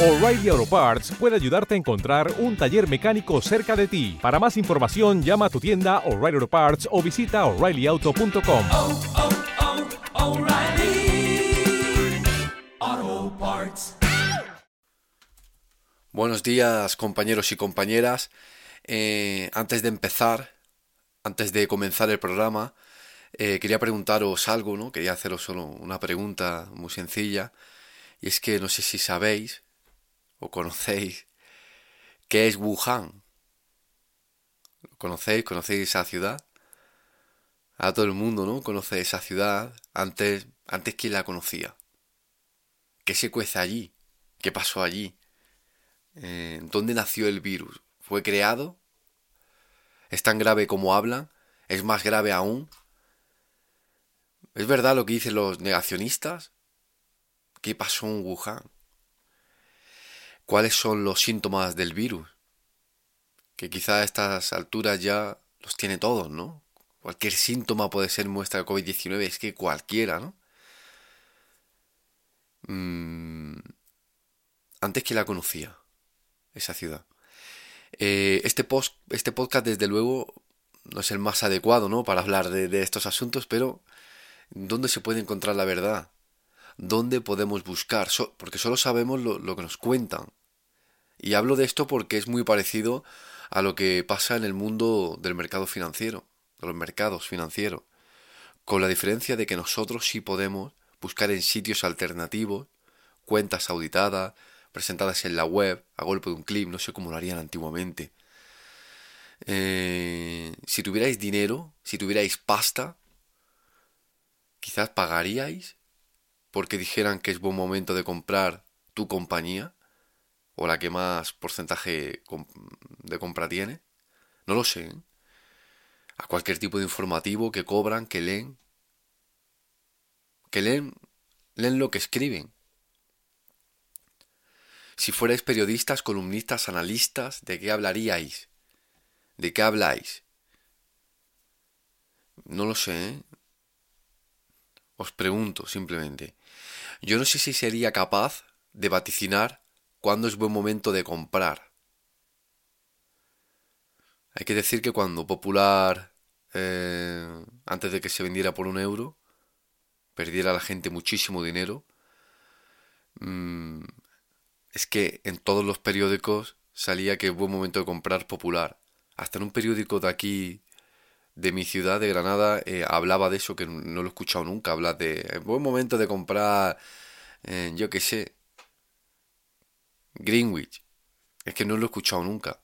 O'Reilly Auto Parts puede ayudarte a encontrar un taller mecánico cerca de ti. Para más información, llama a tu tienda O'Reilly Auto Parts o visita oreillyauto.com. oh, oh, Parts. Buenos días compañeros y compañeras. Eh, antes de empezar, antes de comenzar el programa, eh, quería preguntaros algo, ¿no? Quería haceros solo una pregunta muy sencilla. Y es que no sé si sabéis o conocéis qué es Wuhan. ¿Lo conocéis? ¿Conocéis esa ciudad? A todo el mundo, ¿no? Conoce esa ciudad. Antes, antes ¿quién la conocía? ¿Qué se cuece allí? ¿Qué pasó allí? Eh, ¿Dónde nació el virus? ¿Fue creado? ¿Es tan grave como hablan? ¿Es más grave aún? ¿Es verdad lo que dicen los negacionistas? ¿Qué pasó en Wuhan? ¿Cuáles son los síntomas del virus? Que quizá a estas alturas ya los tiene todos, ¿no? Cualquier síntoma puede ser muestra de COVID-19, es que cualquiera, ¿no? Mm, antes que la conocía, esa ciudad. Eh, este, post, este podcast, desde luego, no es el más adecuado, ¿no? Para hablar de, estos asuntos, pero ¿dónde se puede encontrar la verdad? ¿Dónde podemos buscar? Porque solo sabemos lo que nos cuentan. Y hablo de esto porque es muy parecido a lo que pasa en el mundo del mercado financiero, de los mercados financieros, con la diferencia de que nosotros sí podemos buscar en sitios alternativos, cuentas auditadas, presentadas en la web, a golpe de un clip, no sé cómo lo harían antiguamente. Eh, si tuvierais dinero, si tuvierais pasta, quizás pagaríais porque dijeran que es buen momento de comprar tu compañía o la que más porcentaje de compra tiene. No lo sé. ¿eh? A cualquier tipo de informativo que cobran, que leen. Que leen, leen lo que escriben. Si fuerais periodistas, columnistas, analistas, ¿de qué hablaríais? ¿De qué habláis? No lo sé. ¿eh? Os pregunto simplemente. Yo no sé si sería capaz de vaticinar cuándo es buen momento de comprar. Hay que decir que cuando Popular, eh, antes de que se vendiera por un euro, perdiera la gente muchísimo dinero, mmm, es que en todos los periódicos salía que es buen momento de comprar Popular. Hasta en un periódico de aquí, de mi ciudad, de Granada, eh, hablaba de eso, que no lo he escuchado nunca, habla de buen momento de comprar, eh, yo qué sé, Greenwich. Es que no lo he escuchado nunca.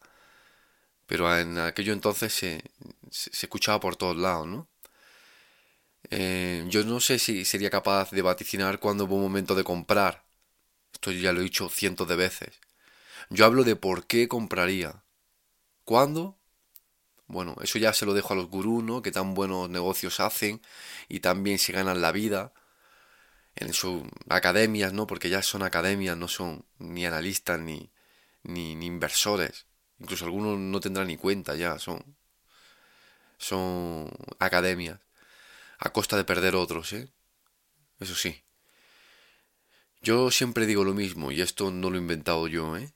Pero en aquello entonces se, se, escuchaba por todos lados, ¿no? Eh, yo no sé si sería capaz de vaticinar cuándo es buen momento de comprar. Esto ya lo he dicho cientos de veces. Yo hablo de por qué compraría. ¿Cuándo? Bueno, eso ya se lo dejo a los gurús, ¿no? Que tan buenos negocios hacen y también se ganan la vida en sus academias, ¿no? Porque ya son academias, no son ni analistas ni, ni, inversores. Incluso algunos no tendrán ni cuenta ya, son, son academias. A costa de perder otros, ¿eh? Eso sí. Yo siempre digo lo mismo, y esto no lo he inventado yo, ¿eh?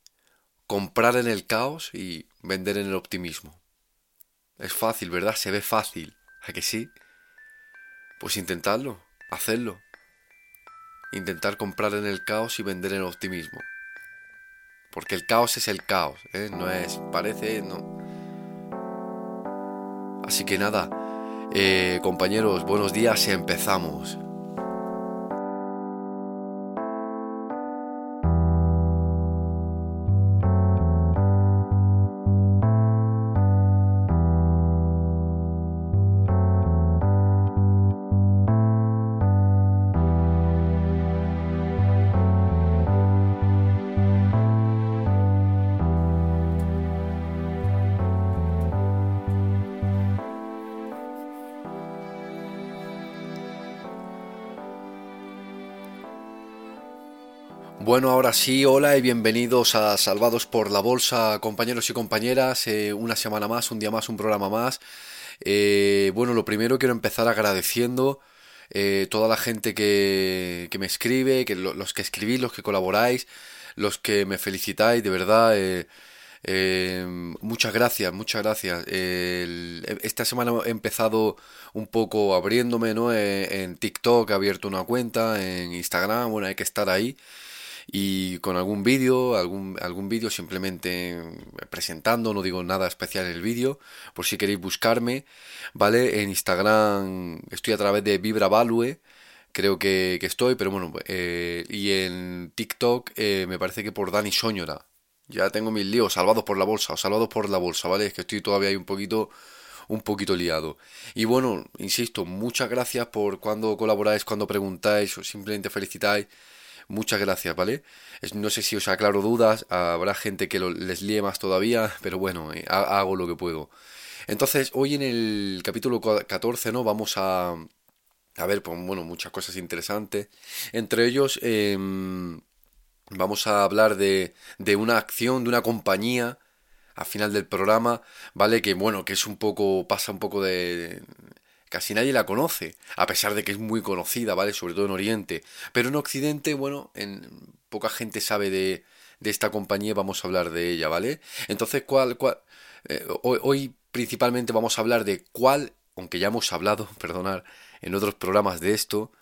Comprar en el caos y vender en el optimismo. Es fácil, ¿verdad? Se ve fácil. ¿A que sí? Pues intentadlo, hacedlo intentar comprar en el caos y vender en el optimismo. Porque el caos es el caos, ¿eh? no es, parece, no. Así que nada, eh, compañeros, buenos días y empezamos. Bueno, ahora sí, hola y bienvenidos a Salvados por la Bolsa, compañeros y compañeras. Eh, una semana más, un día más, un programa más. Eh, bueno, lo primero quiero empezar agradeciendo eh, toda la gente que, que me escribe, que lo, los que escribís, los que colaboráis, los que me felicitáis, de verdad. eh, eh, muchas gracias, muchas gracias. Esta semana he empezado un poco abriéndome, ¿no? En TikTok he abierto una cuenta, en Instagram, bueno, hay que estar ahí. Y con algún vídeo, algún, algún vídeo simplemente presentando, no digo nada especial en el vídeo, por si queréis buscarme, ¿vale? En Instagram estoy a través de Vibra Value, creo que, que estoy, pero bueno, eh, y en TikTok eh, me parece que por Dani Soñora. Ya tengo mis líos, salvados por la bolsa, o salvados por la bolsa, ¿vale? Es que estoy todavía ahí un poquito, un poquito liado. Y bueno, insisto, muchas gracias por cuando colaboráis, cuando preguntáis o simplemente felicitáis. Muchas gracias, ¿vale? No sé si os aclaro dudas, habrá gente que lo- les líe más todavía, pero bueno, eh, ha- hago lo que puedo. Entonces, hoy en el capítulo cua- 14, ¿no? Vamos a, a ver, pues bueno, muchas cosas interesantes. Entre ellos, em, vamos a hablar de, de una acción, de una compañía, al final del programa, ¿vale? Que bueno, que es un poco, pasa un poco de... Casi nadie la conoce, a pesar de que es muy conocida, ¿vale? Sobre todo en Oriente. Pero en Occidente, bueno, en poca gente sabe de, de esta compañía, vamos a hablar de ella, ¿vale? Entonces, ¿cuál, cuál? eh, hoy, hoy principalmente vamos a hablar de cuál, aunque ya hemos hablado, perdonar, en otros programas de esto,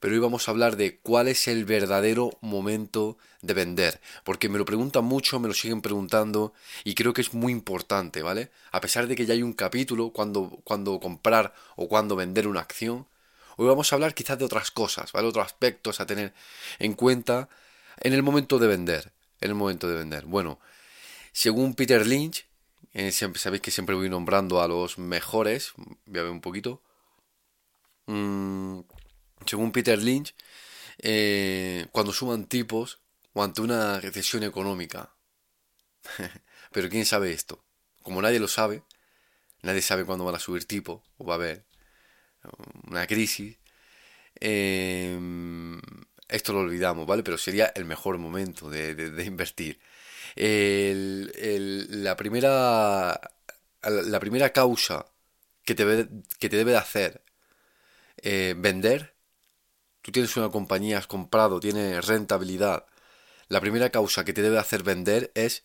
pero hoy vamos a hablar de cuál es el verdadero momento de vender, porque me lo preguntan mucho, me lo siguen preguntando y creo que es muy importante, ¿vale? A pesar de que ya hay un capítulo cuando, cuando comprar o cuando vender una acción, hoy vamos a hablar quizás de otras cosas, ¿vale? Otros aspectos a tener en cuenta en el momento de vender, en el momento de vender. Bueno, según Peter Lynch, eh, siempre, sabéis que siempre voy nombrando a los mejores, voy a ver un poquito. Mm, según Peter Lynch, eh, cuando suman tipos o ante una recesión económica. Pero ¿quién sabe esto? Como nadie lo sabe, nadie sabe cuándo van a subir tipos o va a haber una crisis. eh, esto lo olvidamos, ¿vale? Pero sería el mejor momento de, invertir. La primera la primera causa que te, debe- que te debe de hacer eh, vender tú tienes una compañía, has comprado, tienes rentabilidad, la primera causa que te debe hacer vender es,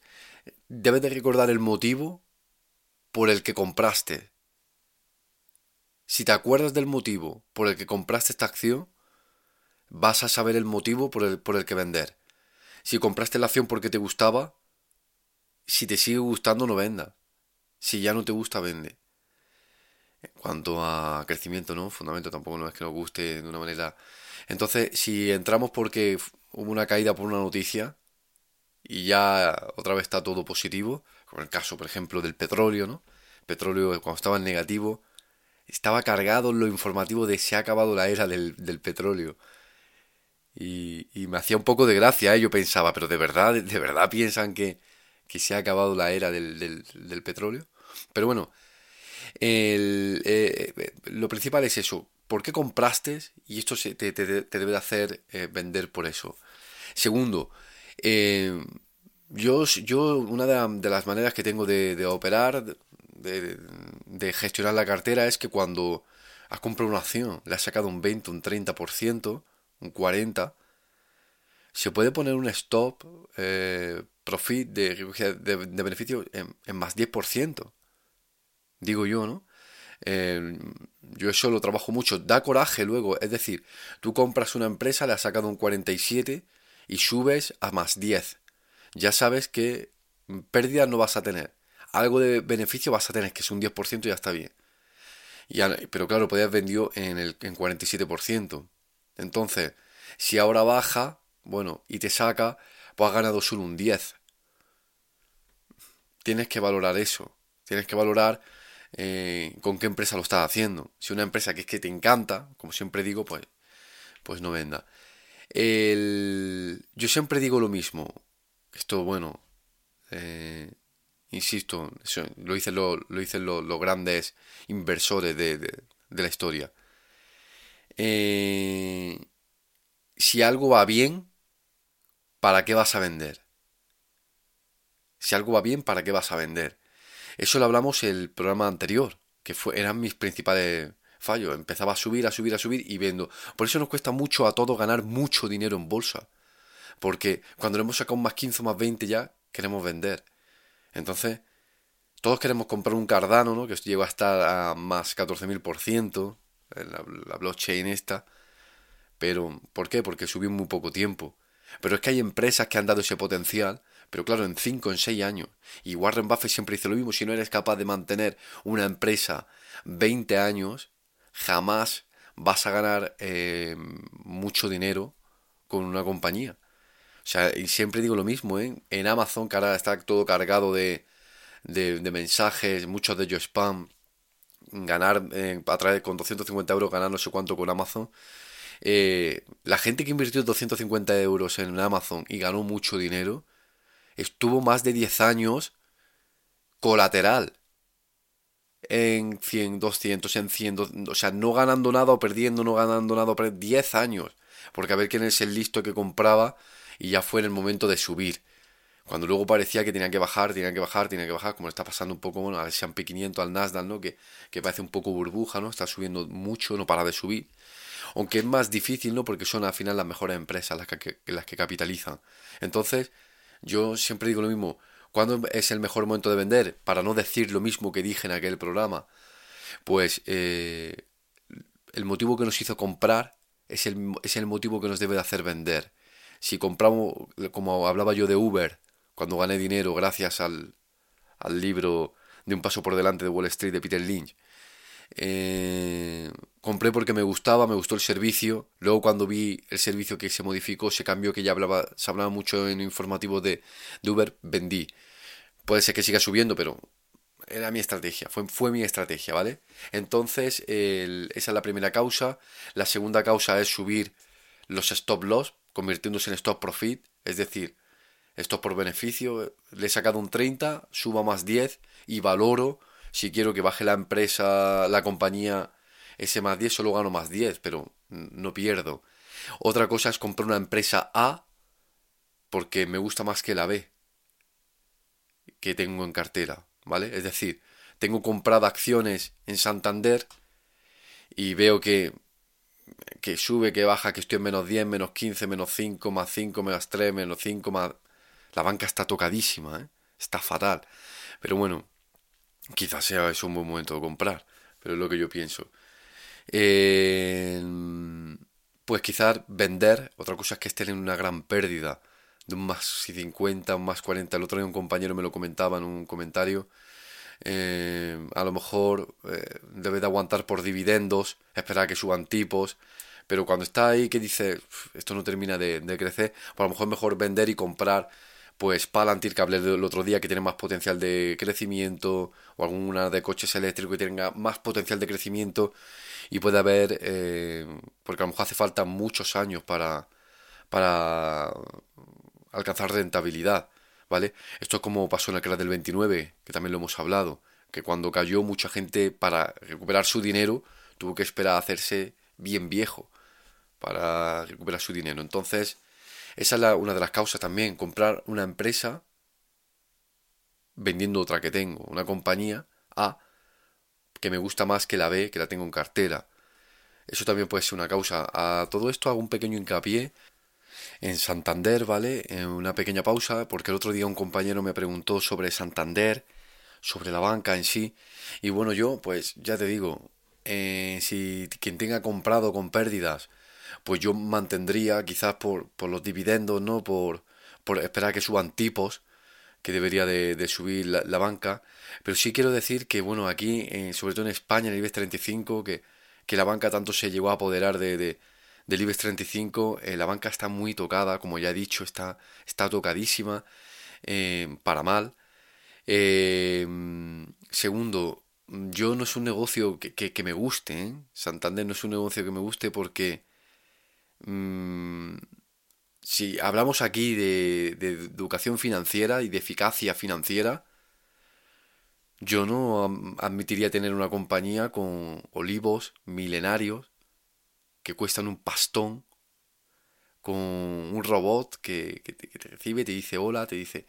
debes de recordar el motivo por el que compraste. Si te acuerdas del motivo por el que compraste esta acción, vas a saber el motivo por el, por el que vender. Si compraste la acción porque te gustaba, si te sigue gustando, no venda. Si ya no te gusta, vende. En cuanto a crecimiento, ¿no? Fundamento tampoco no es que nos guste de una manera. Entonces, si entramos porque hubo una caída por una noticia y ya otra vez está todo positivo, como el caso, por ejemplo, del petróleo, ¿no? Petróleo cuando estaba en negativo, estaba cargado lo informativo de se ha acabado la era del, del petróleo. Y, y me hacía un poco de gracia, ¿eh? Yo pensaba, pero ¿de verdad, de verdad piensan que, que se ha acabado la era del, del, del petróleo? Pero bueno, el, eh, eh, lo principal es eso. ¿Por qué compraste? Y esto te, te- te debe de hacer eh, vender por eso. Segundo, eh, yo, yo una de, la- de las maneras que tengo de, de operar, de, de gestionar la cartera, es que cuando has comprado una acción, le has sacado un 20, un 30%, un 40%, se puede poner un stop eh, profit de beneficio en, en más 10% digo yo, ¿no? Eh, yo eso lo trabajo mucho, da coraje luego, es decir, tú compras una empresa, le has sacado un 47 y subes a más 10. Ya sabes que pérdida no vas a tener, algo de beneficio vas a tener, que es un 10% y ya está bien. Pero claro, podías vendido en el en 47%. Entonces, si ahora baja, bueno, y te saca, pues has ganado solo un 10. Tienes que valorar eso. Tienes que valorar eh, con qué empresa lo estás haciendo. Si una empresa que es que te encanta, como siempre digo, pues, pues no venda. El- yo siempre digo lo mismo. Esto, bueno, eh, insisto, lo dicen, lo, lo dicen lo- los grandes inversores de, de- de la historia. Eh, si algo va bien, ¿para qué vas a vender? Si algo va bien, ¿para qué vas a vender? Eso lo hablamos el programa anterior, que fue, eran mis principales fallos. Empezaba a subir, a subir, a subir y vendo. Por eso nos cuesta mucho a todos ganar mucho dinero en bolsa. Porque cuando le hemos sacado más 15 o más 20 ya, queremos vender. Entonces, todos queremos comprar un Cardano, ¿no? Que llegó a estar a más 14.000%, la, la blockchain esta. Pero, ¿por qué? Porque subió en muy poco tiempo. Pero es que hay empresas que han dado ese potencial, pero claro, en 5, en 6 años. Y Warren Buffett siempre dice lo mismo, si no eres capaz de mantener una empresa 20 años, jamás vas a ganar eh, mucho dinero con una compañía. O sea, y siempre digo lo mismo, ¿eh? En Amazon, que ahora está todo cargado de, de, mensajes, muchos de ellos spam, ganar eh, con 250 euros, ganar no sé cuánto con Amazon. Eh, la gente que invirtió 250 euros en Amazon y ganó mucho dinero, estuvo más de 10 años colateral en 100, 200, en 100, o sea, no ganando nada o perdiendo, no ganando nada o perdiendo, 10 años. Porque a ver quién es el listo que compraba y ya fue en el momento de subir. Cuando luego parecía que tenía que bajar, tenía que bajar, tenía que bajar, como está pasando un poco, bueno, al S&P 500, al Nasdaq, ¿no? Que, que parece un poco burbuja, ¿no? Está subiendo mucho, no para de subir. Aunque es más difícil, ¿no? Porque son al final las mejores empresas las que, las que capitalizan. Entonces, yo siempre digo lo mismo, ¿Cuándo es el mejor momento de vender? Para no decir lo mismo que dije en aquel programa. Pues eh, el motivo que nos hizo comprar es el, es el motivo que nos debe de hacer vender. Si compramos, como hablaba yo de Uber, cuando gané dinero gracias al, al libro de Un paso por delante de Wall Street de Peter Lynch, eh, compré porque me gustaba, me gustó el servicio. Luego cuando vi el servicio que se modificó, se cambió, que ya hablaba, se hablaba mucho en informativo de, de Uber, vendí. Puede ser que siga subiendo, pero era mi estrategia, fue, fue mi estrategia, ¿vale? Entonces, esa es la primera causa. La segunda causa es subir los stop loss, convirtiéndose en stop profit, es decir, stop por beneficio. Le he sacado un 30, suba más 10 y valoro si quiero que baje la empresa, la compañía, ese más 10, solo gano más 10, pero no pierdo. Otra cosa es comprar una empresa A porque me gusta más que la B que tengo en cartera, ¿vale? Es decir, tengo comprado acciones en Santander y veo que, que sube, que baja, que estoy en menos 10, menos 15, menos 5, más 5, menos 3, menos 5, más... La banca está tocadísima, ¿eh? Está fatal. Pero bueno, quizás sea eso un buen momento de comprar, pero es lo que yo pienso. Pues quizás vender, otra cosa es que estén en una gran pérdida, de un más 50, un más 40. El otro día un compañero me lo comentaba en un comentario. Eh, a lo mejor eh, debe de aguantar por dividendos, esperar a que suban tipos, pero cuando está ahí que dice esto no termina de, de crecer, pues a lo mejor es mejor vender y comprar pues Palantir que hablé del otro día que tiene más potencial de crecimiento o alguna de coches eléctricos que tenga más potencial de crecimiento y puede haber eh, porque a lo mejor hace falta muchos años para para alcanzar rentabilidad vale esto es como pasó en el crash del 29 que también lo hemos hablado que cuando cayó mucha gente para recuperar su dinero tuvo que esperar a hacerse bien viejo para recuperar su dinero. Entonces esa es una de las causas también, comprar una empresa vendiendo otra que tengo, una compañía A que me gusta más que la B que la tengo en cartera. Eso también puede ser una causa. A todo esto hago un pequeño hincapié en Santander, ¿vale? En una pequeña pausa, porque el otro día un compañero me preguntó sobre Santander, sobre la banca en sí. Y bueno, yo, pues ya te digo, eh, si quien tenga comprado con pérdidas pues yo mantendría quizás por, por los dividendos, ¿no? Por, por esperar que suban tipos, que debería de, subir la, banca. Pero sí quiero decir que, bueno, aquí, sobre todo en España, en el IBEX 35, que, que la banca tanto se llegó a apoderar de, de del IBEX 35, eh, la banca está muy tocada, como ya he dicho, está, está tocadísima, eh, para mal. Eh, segundo, yo no es un negocio que, que, que me guste, ¿eh? Santander no es un negocio que me guste porque Mm, si hablamos aquí de, educación financiera y de eficacia financiera, yo no admitiría tener una compañía con olivos milenarios que cuestan un pastón, con un robot que, te, recibe, te dice hola, te dice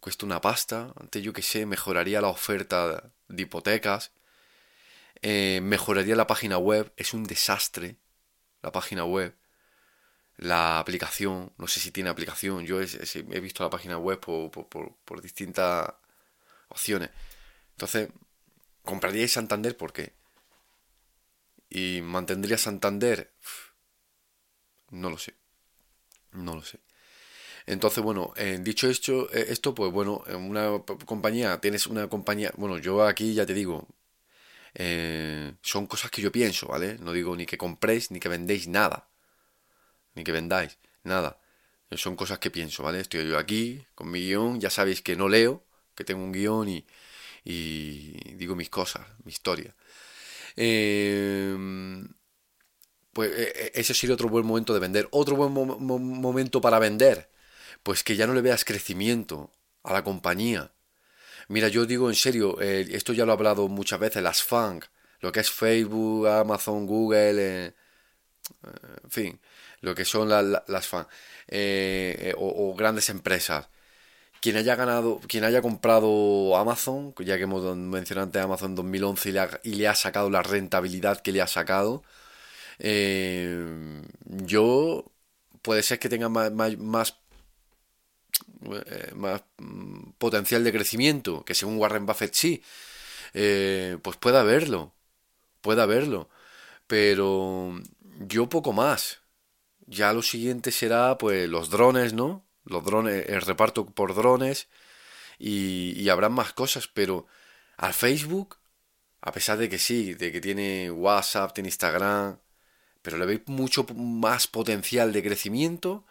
cuesta una pasta, antes yo que sé, mejoraría la oferta de hipotecas, eh, mejoraría la página web, es un desastre la página web la aplicación, no sé si tiene aplicación, yo he, visto la página web por, por, por, distintas opciones. Entonces, ¿compraríais Santander por qué? ¿Y mantendría Santander? No lo sé. No lo sé. Entonces, bueno, eh, dicho esto, eh, esto, pues bueno, en una compañía, tienes una compañía, bueno, yo aquí ya te digo, eh, son cosas que yo pienso, ¿vale? No digo ni que compréis ni que vendéis nada, ni que vendáis, nada. Son cosas que pienso, ¿vale? Estoy yo aquí con mi guion, ya sabéis que no leo, que tengo un guion y, y digo mis cosas, mi historia. pues ese sería otro buen momento de vender. Otro buen momento para vender pues que ya no le veas crecimiento a la compañía. Mira, yo digo en serio, eh, esto ya lo he hablado muchas veces, las FANG, lo que es Facebook, Amazon, Google, eh, eh, en fin, lo que son las FANG, o, grandes empresas. Quien haya ganado, quien haya comprado Amazon, ya que hemos mencionado antes Amazon 2011 y le, ha, y le ha sacado la rentabilidad que le ha sacado, yo puede ser que tenga más, más eh, más mm, potencial de crecimiento, que según Warren Buffett sí, eh, pues pueda haberlo, pueda haberlo. Pero yo poco más. Ya lo siguiente será pues los drones, ¿no? Los drones, el reparto por drones y, y habrá más cosas, pero al Facebook, a pesar de que sí, de que tiene WhatsApp, tiene Instagram, pero le veis mucho más potencial de crecimiento,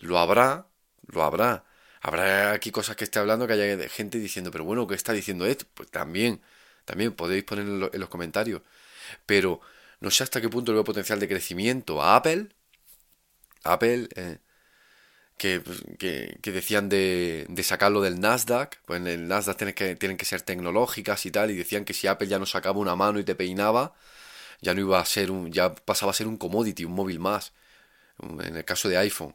lo habrá, lo habrá. Habrá aquí cosas que esté hablando que haya gente diciendo, pero bueno, ¿qué está diciendo esto? Pues también, también podéis ponerlo en los comentarios. Pero no sé hasta qué punto le veo potencial de crecimiento a Apple. Apple, eh, pues, que, que, decían de, sacarlo del Nasdaq. Pues en el Nasdaq tienen que, ser tecnológicas y tal. Y decían que si Apple ya no sacaba una mano y te peinaba, ya no iba a ser un, ya pasaba a ser un commodity, un móvil más. En el caso de iPhone.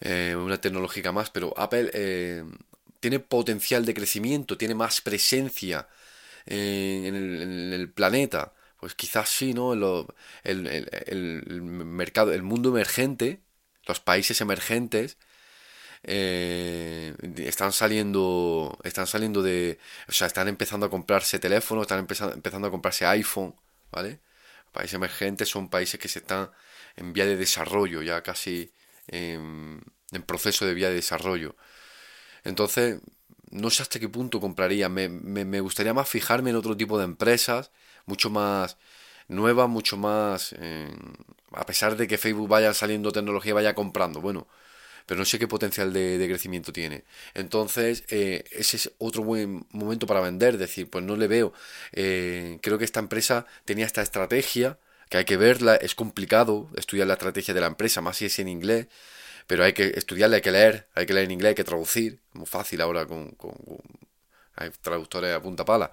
Eh, una tecnológica más, pero Apple eh, tiene potencial de crecimiento, tiene más presencia en, el, planeta. Pues quizás sí, ¿no? el, mercado, el mundo emergente, los países emergentes, eh, están saliendo están saliendo de o sea están empezando a comprarse teléfonos están empezando, empezando a comprarse iPhone vale países emergentes son países que se están en vía de desarrollo ya casi en, proceso de vía de desarrollo. Entonces, no sé hasta qué punto compraría. Me, me, gustaría más fijarme en otro tipo de empresas, mucho más nuevas, mucho más... a pesar de que Facebook vaya saliendo tecnología, vaya comprando. Bueno, pero no sé qué potencial de, crecimiento tiene. Entonces, eh, ese es otro buen momento para vender. Decir, pues no le veo. Eh, creo que esta empresa tenía esta estrategia que hay que verla, es complicado estudiar la estrategia de la empresa, más si es en inglés, pero hay que estudiarla, hay que leer, hay que leer en inglés, hay que traducir, muy fácil ahora con, con, hay traductores a punta pala.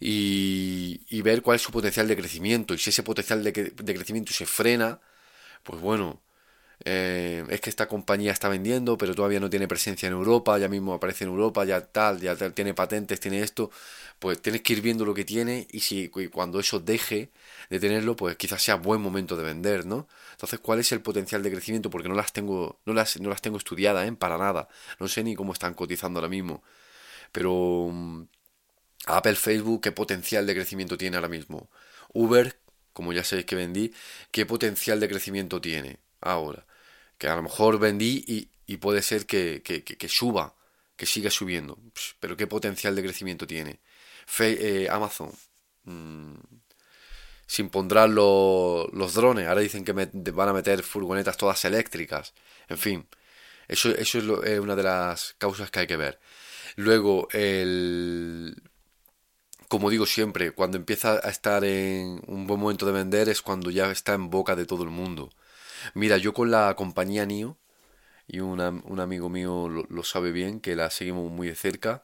Y, y, ver cuál es su potencial de crecimiento. Y si ese potencial de, crecimiento se frena, pues bueno, eh, es que esta compañía está vendiendo, pero todavía no tiene presencia en Europa, ya mismo aparece en Europa, ya tal, ya tiene patentes, tiene esto, pues tienes que ir viendo lo que tiene y si cuando eso deje de tenerlo, pues quizás sea buen momento de vender, ¿no? Entonces, ¿cuál es el potencial de crecimiento? Porque no las tengo, no las, no las tengo estudiadas, ¿eh? Para nada. No sé ni cómo están cotizando ahora mismo. Pero mm, Apple, Facebook, ¿qué potencial de crecimiento tiene ahora mismo? Uber, como ya sabéis que vendí, ¿qué potencial de crecimiento tiene? ahora. Que a lo mejor vendí y, puede ser que, que, suba, que siga subiendo. Pero qué potencial de crecimiento tiene. Eh, Amazon. Mm, se impondrán los drones. Ahora dicen que van a meter furgonetas todas eléctricas. En fin, eso, eso es, es, una de las causas que hay que ver. Luego, el, como digo siempre, cuando empieza a estar en un buen momento de vender es cuando ya está en boca de todo el mundo. Mira, yo con la compañía NIO, y un amigo mío lo, sabe bien, que la seguimos muy de cerca,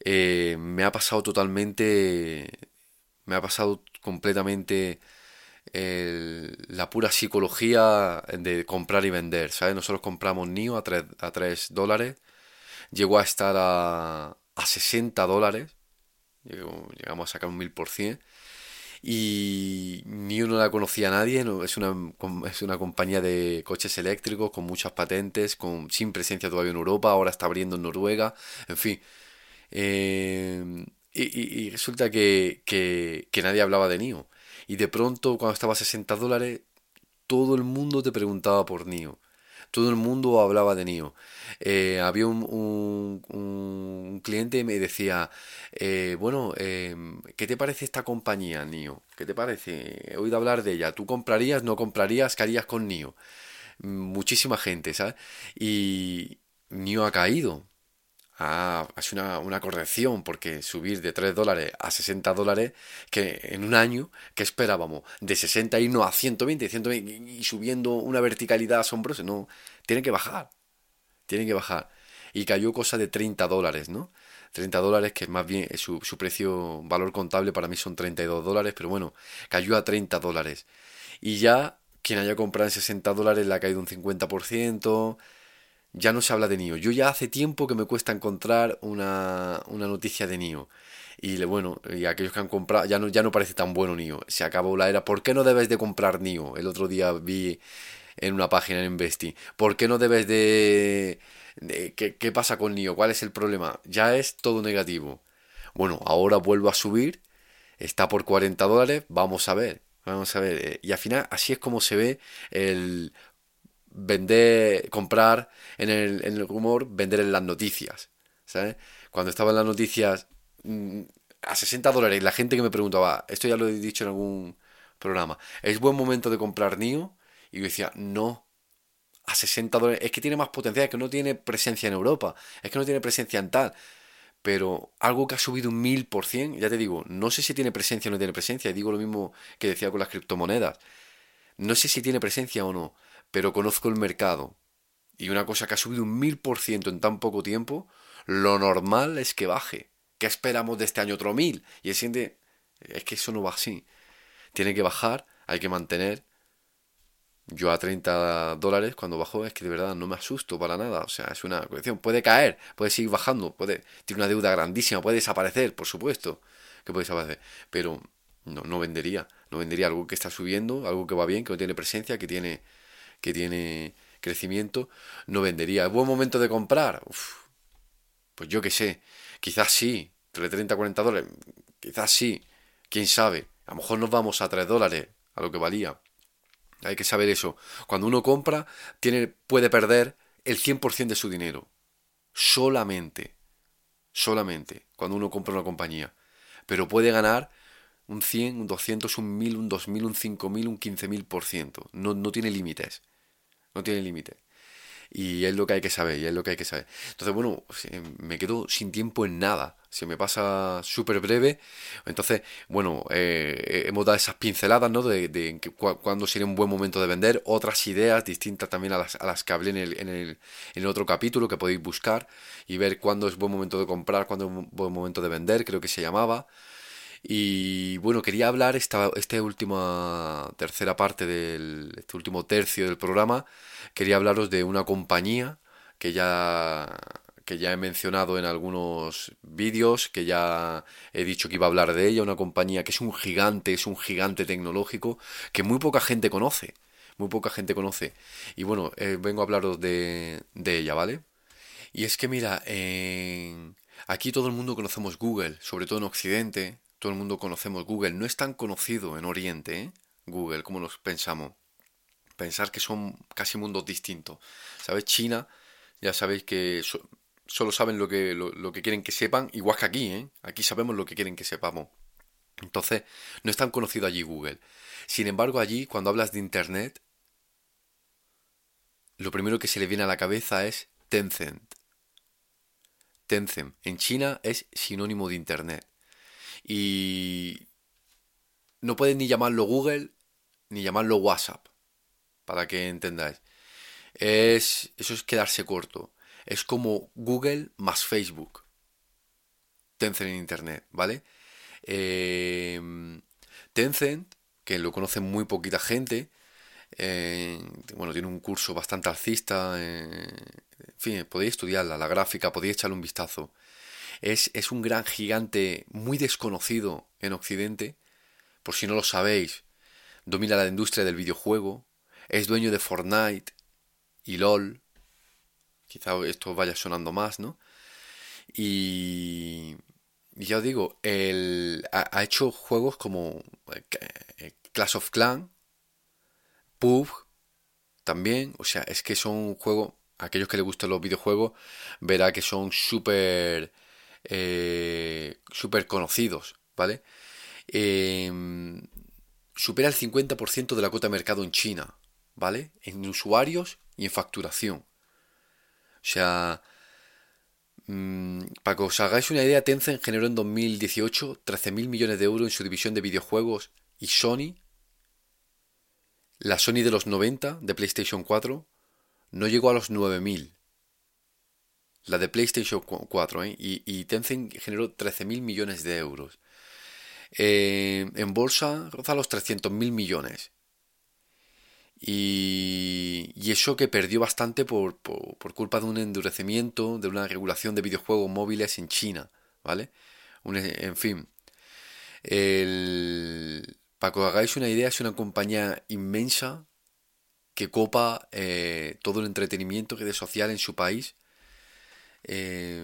eh, me ha pasado totalmente, me ha pasado completamente la pura psicología de comprar y vender, ¿sabes? Nosotros compramos NIO a 3, a 3 dólares, llegó a estar a, a 60 dólares, llegamos a sacar un 1000%, y ni uno la conocía nadie, es, una, es una compañía de coches eléctricos con muchas patentes, con, sin presencia todavía en Europa, ahora está abriendo en Noruega, en fin. Eh, y, resulta que, que, que nadie hablaba de NIO. Y de pronto, cuando estaba a 60 dólares, todo el mundo te preguntaba por NIO. Todo el mundo hablaba de NIO. Eh, había un, un, cliente y me decía, eh, bueno, em, ¿qué te parece esta compañía, NIO? ¿Qué te parece? He oído hablar de ella. ¿Tú comprarías, no comprarías? ¿Qué harías con NIO? Muchísima gente, ¿sabes? Y NIO ha caído ha, sido una, una, corrección, porque subir de 3 dólares a 60 dólares, que en un año, que esperábamos? De 60 irnos a 120, 120 y subiendo una verticalidad asombrosa. No, tiene que bajar, tiene que bajar. Y cayó cosa de 30 dólares, ¿no? 30 dólares, que más bien su, su precio, valor contable para mí son 32 dólares, pero bueno, cayó a 30 dólares. Y ya quien haya comprado en 60 dólares le ha caído un 50%, ya no se habla de NIO. Yo ya hace tiempo que me cuesta encontrar una, una noticia de NIO. Y bueno, y aquellos que han comprado, ya no, ya no parece tan bueno NIO. Se acabó la era. ¿Por qué no debes de comprar NIO? El otro día vi en una página en Investi. ¿Por qué no debes de... ¿qué, ¿Qué pasa con NIO? ¿Cuál es el problema? Ya es todo negativo. Bueno, ahora vuelvo a subir. Está por 40 dólares. Vamos a ver. Vamos a ver. Eh, y al final así es como se ve el vender, comprar en el, en el rumor, vender en las noticias. ¿Sabes? Cuando estaba en las noticias mm, a 60 dólares, la gente que me preguntaba, esto ya lo he dicho en algún programa, ¿es buen momento de comprar NIO? Y yo decía, no, a 60 dólares, es que tiene más potencial, es que no tiene presencia en Europa, es que no tiene presencia en tal. Pero algo que ha subido un mil por cien, ya te digo, no sé si tiene presencia o no tiene presencia, y digo lo mismo que decía con las criptomonedas. No sé si tiene presencia o no, pero conozco el mercado. Y una cosa que ha subido un mil por ciento en tan poco tiempo, lo normal es que baje. ¿Qué esperamos de este año otro mil? Y el siguiente, es que eso no va así. Tiene que bajar, hay que mantener. Yo a 30 dólares cuando bajó es que de verdad no me asusto para nada. O sea, es una cuestión. Puede caer, puede seguir bajando, puede, tiene una deuda grandísima, puede desaparecer, por supuesto que puede desaparecer. Pero no, no vendería. No vendería algo que está subiendo, algo que va bien, que no tiene presencia, que tiene que tiene crecimiento, no vendería. ¿Es buen momento de comprar? pues yo qué sé, quizás sí, entre 30 a 40 dólares, quizás sí, quién sabe. A lo mejor nos vamos a 3 dólares, a lo que valía. Hay que saber eso. Cuando uno compra, tiene, puede perder el 100% de su dinero. Solamente. Solamente. Cuando uno compra una compañía. Pero puede ganar un 100, un 200, un 1000, un 2000, un 5000, un 15000%. No, no tiene límites no tiene límite. Y es lo que hay que saber, y es lo que hay que saber. Entonces, bueno, me quedo sin tiempo en nada. Se me pasa súper breve. Entonces, bueno, eh, hemos dado esas pinceladas, ¿no? De, de cuándo sería un buen momento de vender. Otras ideas distintas también a las, que hablé en el, otro capítulo que podéis buscar y ver cuándo es buen momento de comprar, cuándo es buen momento de vender, creo que se llamaba. Y bueno, quería hablar esta, esta última tercera parte del este último tercio del programa. Quería hablaros de una compañía que ya que ya he mencionado en algunos vídeos, que ya he dicho que iba a hablar de ella, una compañía que es un gigante, es un gigante tecnológico que muy poca gente conoce, muy poca gente conoce. Y bueno, eh, vengo a hablaros de, ella, ¿vale? Y es que mira, aquí todo el mundo conocemos Google, sobre todo en Occidente, todo el mundo conocemos Google. No es tan conocido en Oriente, ¿eh? Google, como nos pensamos. Pensar que son casi mundos distintos. ¿Sabes? China, ya sabéis que solo saben lo que, lo, que quieren que sepan, igual que aquí, ¿eh? Aquí sabemos lo que quieren que sepamos. Entonces, no es tan conocido allí Google. Sin embargo, allí, cuando hablas de Internet, lo primero que se le viene a la cabeza es Tencent. Tencent en China es sinónimo de Internet. Y no pueden ni llamarlo Google ni llamarlo WhatsApp, para que entendáis. Es, eso es quedarse corto. Es como Google más Facebook. Tencent en Internet, ¿vale? Em, Tencent, que lo conoce muy poquita gente, eh, bueno, tiene un curso bastante alcista, eh, en fin, podéis estudiarla, la gráfica, podéis echarle un vistazo. Es, un gran gigante muy desconocido en Occidente, por si no lo sabéis, domina la industria del videojuego, es dueño de Fortnite y LOL, quizá esto vaya sonando más, ¿no? Y, ya os digo, él ha, hecho juegos como eh, Clash of Clans, PUBG, también, o sea, es que son juegos, aquellos que les gustan los videojuegos, verá que son súper, eh, súper conocidos, ¿vale? Em, supera el 50% de la cuota de mercado en China, ¿vale? En usuarios y en facturación. O sea, mm, para que os hagáis una idea, Tencent generó en 2018 13.000 millones de euros en su división de videojuegos y Sony, la Sony de los 90 de PlayStation 4, no llegó a los 9.000. La de PlayStation 4, ¿eh? y, y Tencent generó 13.000 millones de euros. Eh, en bolsa roza los 300.000 millones. Y, y, eso que perdió bastante por, por, culpa de un endurecimiento, de una regulación de videojuegos móviles en China, ¿vale? En fin, el, para que os hagáis una idea, es una compañía inmensa que copa eh, todo el entretenimiento que de social en su país, eh,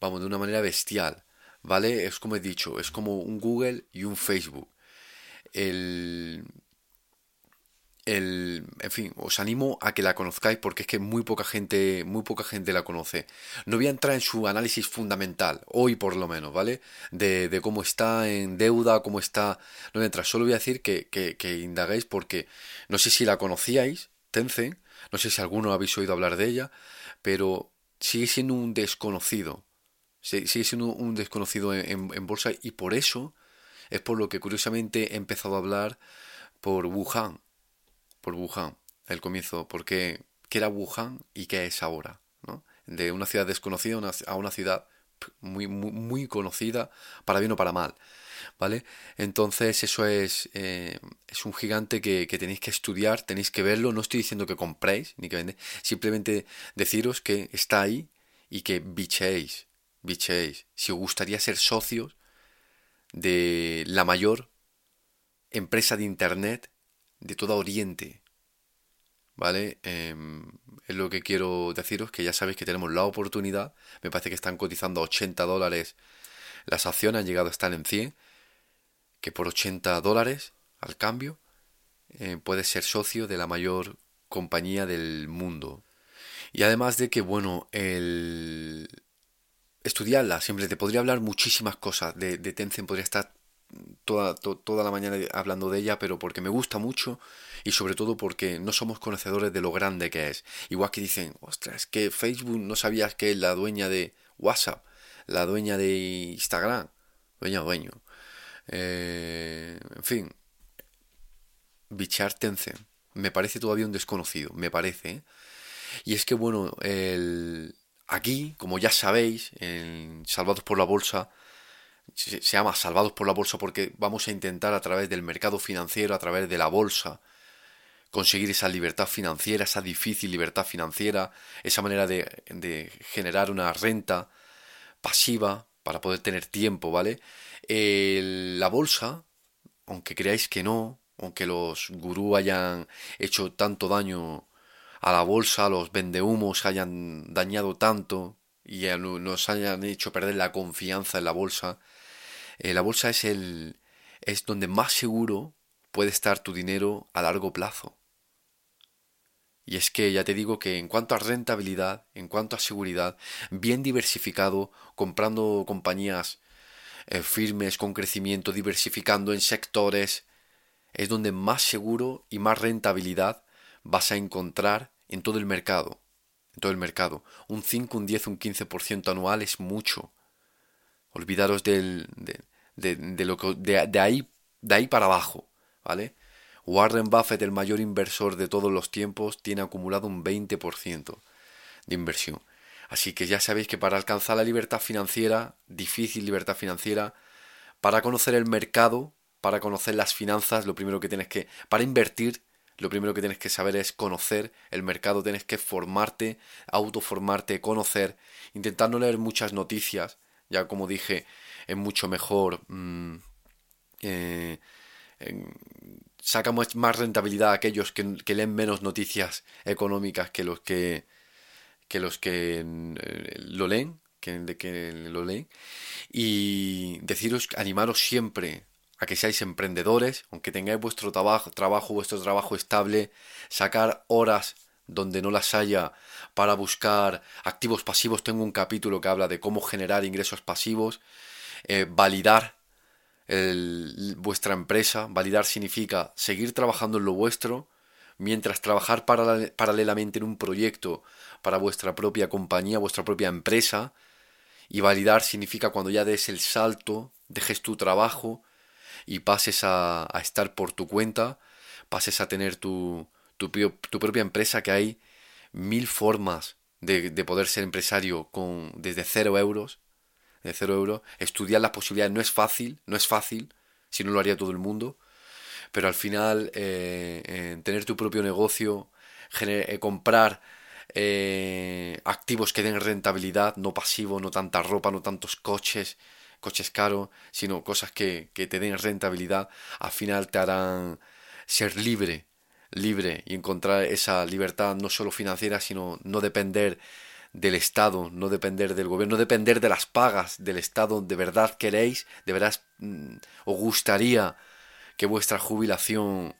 vamos, de una manera bestial, ¿vale? Es como he dicho, es como un Google y un Facebook. El, el, en fin, os animo a que la conozcáis porque es que muy poca gente, muy poca gente la conoce. No voy a entrar en su análisis fundamental, hoy por lo menos, ¿vale? De, cómo está en deuda, cómo está... No voy a entrar, solo voy a decir que, que, indaguéis porque no sé si la conocíais, Tencent, no sé si alguno habéis oído hablar de ella, pero sigue siendo un desconocido. Sigue siendo un desconocido en, en bolsa y por eso es por lo que curiosamente he empezado a hablar por Wuhan por Wuhan, el comienzo, porque qué era Wuhan y qué es ahora, ¿no? De una ciudad desconocida a una ciudad muy, muy, conocida, para bien o para mal, ¿vale? Entonces eso es, eh, es un gigante que, que, tenéis que estudiar, tenéis que verlo, no estoy diciendo que compréis ni que vendéis, simplemente deciros que está ahí y que bichéis, bichéis, si os gustaría ser socios de la mayor empresa de Internet de todo Oriente. ¿Vale? Eh, es lo que quiero deciros, que ya sabéis que tenemos la oportunidad. Me parece que están cotizando a 80 dólares las acciones, han llegado a estar en 100. Que por 80 dólares al cambio eh, puedes ser socio de la mayor compañía del mundo. Y además de que, bueno, el estudiarla, siempre te podría hablar muchísimas cosas. De, de Tencent podría estar toda, to, toda la mañana hablando de ella, pero porque me gusta mucho y sobre todo porque no somos conocedores de lo grande que es. Igual que dicen, ostras, que Facebook no sabías que es la dueña de WhatsApp, la dueña de Instagram, dueña dueño. Eh, en fin, bichar Tencent. Me parece todavía un desconocido, me parece. ¿eh? Y es que bueno, el, aquí, como ya sabéis, en Salvados por la Bolsa, se, llama Salvados por la Bolsa porque vamos a intentar a través del mercado financiero, a través de la bolsa, conseguir esa libertad financiera, esa difícil libertad financiera, esa manera de, generar una renta pasiva para poder tener tiempo, ¿vale? Eh, la bolsa, aunque creáis que no, aunque los gurús hayan hecho tanto daño a la bolsa, los vendehumos hayan dañado tanto y nos hayan hecho perder la confianza en la bolsa, eh, la bolsa es el es donde más seguro puede estar tu dinero a largo plazo. Y es que ya te digo que en cuanto a rentabilidad, en cuanto a seguridad, bien diversificado, comprando compañías eh, firmes, con crecimiento, diversificando en sectores, es donde más seguro y más rentabilidad vas a encontrar en todo el mercado. En todo el mercado. Un 5, un 10, un 15% anual es mucho. Olvidaros del, de, de, de, lo que, de, ahí, de ahí para abajo, ¿vale? Warren Buffett, el mayor inversor de todos los tiempos, tiene acumulado un 20% de inversión. Así que ya sabéis que para alcanzar la libertad financiera, difícil libertad financiera, para conocer el mercado, para conocer las finanzas, lo primero que tienes que, para invertir, lo primero que tienes que saber es conocer el mercado, tienes que formarte, autoformarte, conocer, intentar no leer muchas noticias, ya como dije, es mucho mejor mmm, saca más rentabilidad a aquellos que, que leen menos noticias económicas que los que que los que eh, lo leen, que, de que lo leen. Y deciros, animaros siempre a que seáis emprendedores, aunque tengáis vuestro trabajo, trabajo, vuestro trabajo estable, sacar horas donde no las haya para buscar activos pasivos. Tengo un capítulo que habla de cómo generar ingresos pasivos, eh, validar vuestra empresa. Validar significa seguir trabajando en lo vuestro, mientras trabajar paralel- paralelamente en un proyecto para vuestra propia compañía, vuestra propia empresa. Y validar significa cuando ya des el salto, dejes tu trabajo y pases a estar por tu cuenta, pases a tener tu, tu, tu propia empresa, que hay mil formas de, de poder ser empresario con desde cero euros de cero euros, estudiar las posibilidades no es fácil, no es fácil, si no lo haría todo el mundo, pero al final eh, tener tu propio negocio, gener- eh, comprar eh, activos que den rentabilidad, no pasivo, no tanta ropa, no tantos coches, coches caros, sino cosas que, que te den rentabilidad, al final te harán ser libre, libre y encontrar esa libertad no solo financiera, sino no depender del Estado, no depender del gobierno, no depender de las pagas del Estado. ¿De verdad queréis? ¿De verdad mm, os gustaría que vuestra jubilación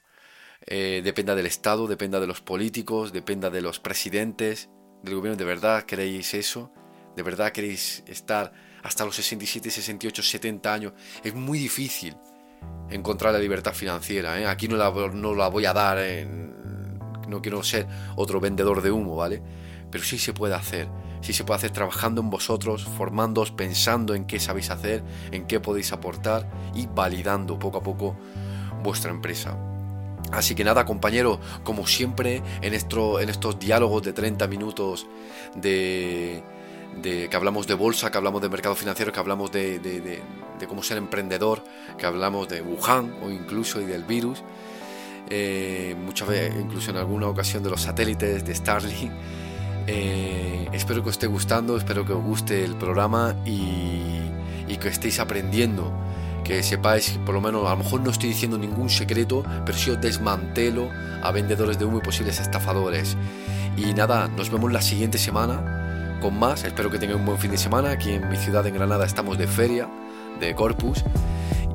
eh, dependa del Estado, dependa de los políticos, dependa de los presidentes, del gobierno? ¿De verdad queréis eso? ¿De verdad queréis estar hasta los 67, 68, 70 años? Es muy difícil encontrar la libertad financiera. ¿eh? Aquí no la, no la voy a dar, en- no quiero ser otro vendedor de humo, ¿vale? Pero sí se puede hacer, sí se puede hacer trabajando en vosotros, formándoos, pensando en qué sabéis hacer, en qué podéis aportar y validando poco a poco vuestra empresa. Así que nada, compañero, como siempre en, esto, en estos diálogos de 30 minutos de, de que hablamos de bolsa, que hablamos de mercado financiero, que hablamos de, de- de- cómo ser emprendedor, que hablamos de Wuhan o incluso y del virus, eh, muchas veces, incluso en alguna ocasión de los satélites de Starlink. Eh, espero que os esté gustando, espero que os guste el programa y, y que estéis aprendiendo. Que sepáis, por lo menos, a lo mejor no estoy diciendo ningún secreto, pero sí os desmantelo a vendedores de humo y posibles estafadores. Y nada, nos vemos la siguiente semana con más. Espero que tengáis un buen fin de semana. Aquí en mi ciudad, en Granada, estamos de feria, de Corpus.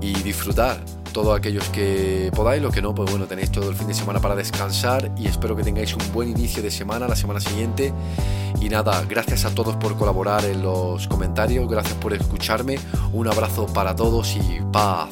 Y disfrutar todos aquellos que podáis, los que no, pues bueno, tenéis todo el fin de semana para descansar. Y espero que tengáis un buen inicio de semana, la semana siguiente. Y nada, gracias a todos por colaborar en los comentarios, gracias por escucharme. Un abrazo para todos y paz.